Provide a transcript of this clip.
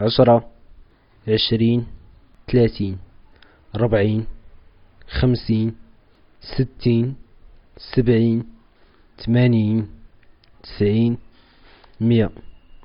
عشرة عشرين ثلاثين ربعين خمسين ستين سبعين ثمانين تسعين مئة